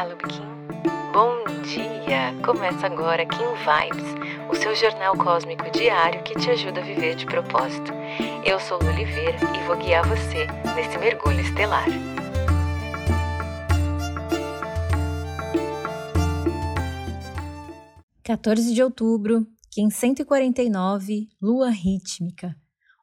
Olá, Lubikin. Bom dia! Começa agora Kim Vibes, o seu jornal cósmico diário que te ajuda a viver de propósito. Eu sou Lu Oliveira e vou guiar você nesse mergulho estelar. Quatorze de outubro, Kim 149, Lua Rítmica.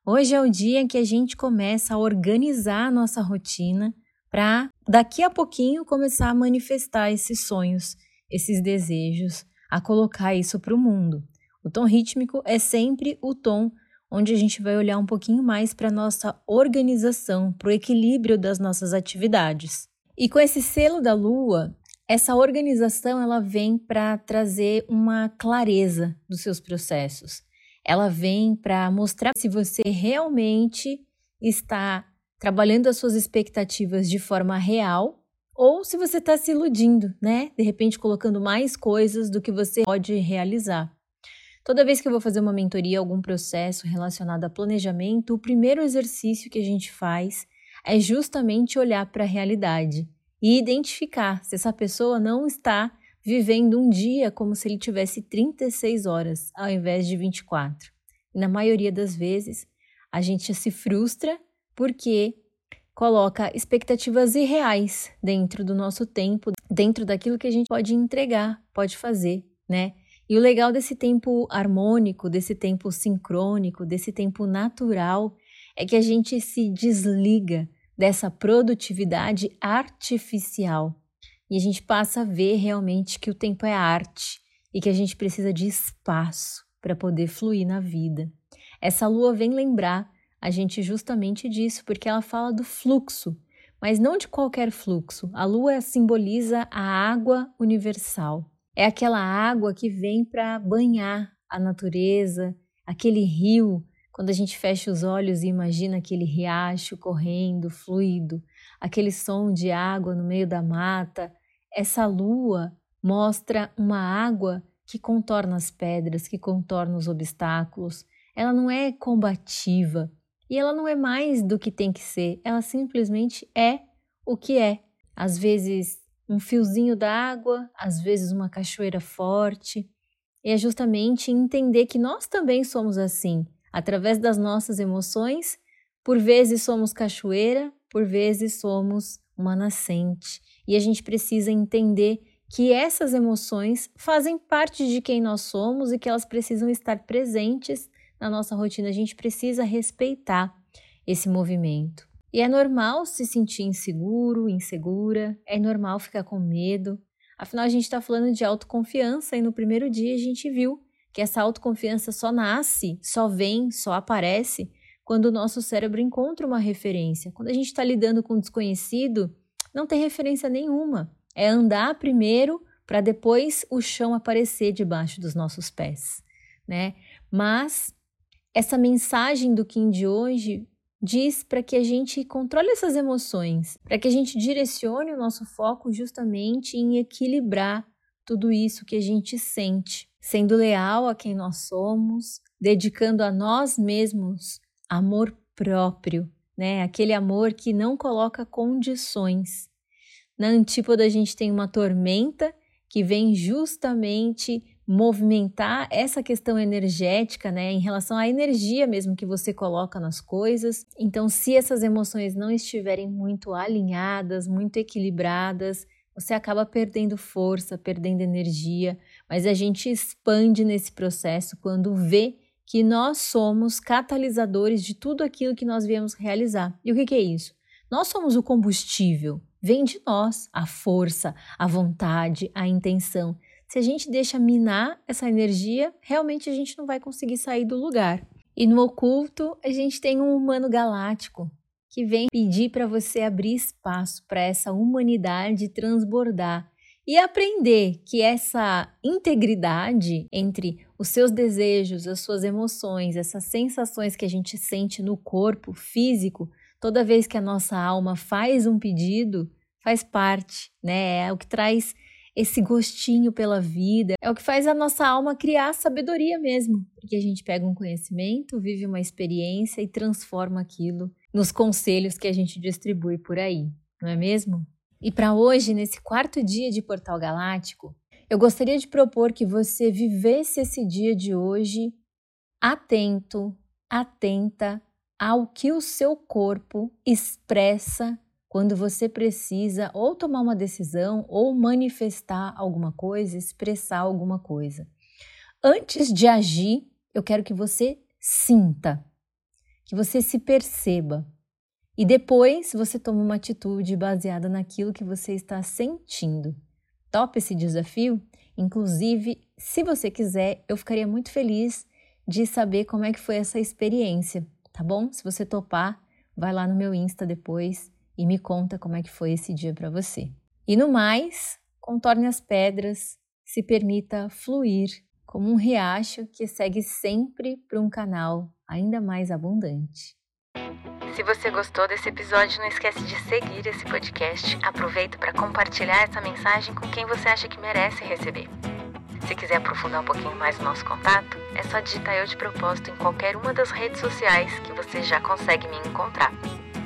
Hoje é o dia que a gente começa a organizar a nossa rotina para daqui a pouquinho começar a manifestar esses sonhos, esses desejos, a colocar isso para o mundo. O tom rítmico é sempre o tom onde a gente vai olhar um pouquinho mais para nossa organização, para o equilíbrio das nossas atividades. E com esse selo da lua, essa organização ela vem para trazer uma clareza dos seus processos. Ela vem para mostrar se você realmente está trabalhando as suas expectativas de forma real, ou se você está se iludindo, né? De repente colocando mais coisas do que você pode realizar. Toda vez que eu vou fazer uma mentoria, algum processo relacionado a planejamento, o primeiro exercício que a gente faz é justamente olhar para a realidade e identificar se essa pessoa não está vivendo um dia como se ele tivesse 36 horas ao invés de 24. E na maioria das vezes, a gente se frustra porque coloca expectativas irreais dentro do nosso tempo, dentro daquilo que a gente pode entregar, pode fazer, né? E o legal desse tempo harmônico, desse tempo sincrônico, desse tempo natural, é que a gente se desliga dessa produtividade artificial e a gente passa a ver realmente que o tempo é arte e que a gente precisa de espaço para poder fluir na vida. Essa lua vem lembrar a gente justamente disso, porque ela fala do fluxo, mas não de qualquer fluxo. A lua simboliza a água universal. É aquela água que vem para banhar a natureza, aquele rio. Quando a gente fecha os olhos e imagina aquele riacho correndo, fluido, aquele som de água no meio da mata, essa lua mostra uma água que contorna as pedras, que contorna os obstáculos. Ela não é combativa, e ela não é mais do que tem que ser, ela simplesmente é o que é. Às vezes um fiozinho d'água, às vezes uma cachoeira forte. E é justamente entender que nós também somos assim, através das nossas emoções. Por vezes somos cachoeira, por vezes somos uma nascente. E a gente precisa entender que essas emoções fazem parte de quem nós somos e que elas precisam estar presentes na nossa rotina, a gente precisa respeitar esse movimento. E é normal se sentir inseguro, insegura, é normal ficar com medo. Afinal, a gente está falando de autoconfiança e no primeiro dia a gente viu que essa autoconfiança só nasce, só vem, só aparece quando o nosso cérebro encontra uma referência. Quando a gente está lidando com o desconhecido, não tem referência nenhuma. É andar primeiro para depois o chão aparecer debaixo dos nossos pés, né? Mas essa mensagem do Kim de hoje diz para que a gente controle essas emoções, para que a gente direcione o nosso foco justamente em equilibrar tudo isso que a gente sente, sendo leal a quem nós somos, dedicando a nós mesmos amor próprio, né? Aquele amor que não coloca condições. Na antípoda a gente tem uma tormenta que vem justamente movimentar essa questão energética, né, em relação à energia mesmo que você coloca nas coisas. Então, se essas emoções não estiverem muito alinhadas, muito equilibradas, você acaba perdendo força, perdendo energia, mas a gente expande nesse processo quando vê que nós somos catalisadores de tudo aquilo que nós viemos realizar. E o que, que é isso? Nós somos o combustível, vem de nós a força, a vontade, a intenção. Se a gente deixa minar essa energia, realmente a gente não vai conseguir sair do lugar. E no oculto, a gente tem um humano galáctico que vem pedir para você abrir espaço para essa humanidade transbordar e aprender que essa integridade entre os seus desejos, as suas emoções, essas sensações que a gente sente no corpo físico, toda vez que a nossa alma faz um pedido, faz parte, né? É o que traz esse gostinho pela vida. É o que faz a nossa alma criar sabedoria mesmo, porque a gente pega um conhecimento, vive uma experiência e transforma aquilo nos conselhos que a gente distribui por aí, não é mesmo? E para hoje, nesse quarto dia de Portal Galáctico, eu gostaria de propor que você vivesse esse dia de hoje atento, atenta ao que o seu corpo expressa quando você precisa ou tomar uma decisão ou manifestar alguma coisa, expressar alguma coisa. Antes de agir, eu quero que você sinta, que você se perceba. E depois você toma uma atitude baseada naquilo que você está sentindo. Top esse desafio? Inclusive, se você quiser, eu ficaria muito feliz de saber como é que foi essa experiência, tá bom? Se você topar, vai lá no meu Insta depois e me conta como é que foi esse dia para você. E no mais, contorne as pedras, se permita fluir como um riacho que segue sempre para um canal ainda mais abundante. Se você gostou desse episódio, não esquece de seguir esse podcast. Aproveita para compartilhar essa mensagem com quem você acha que merece receber. Se quiser aprofundar um pouquinho mais o nosso contato, é só digitar eu de propósito em qualquer uma das redes sociais que você já consegue me encontrar.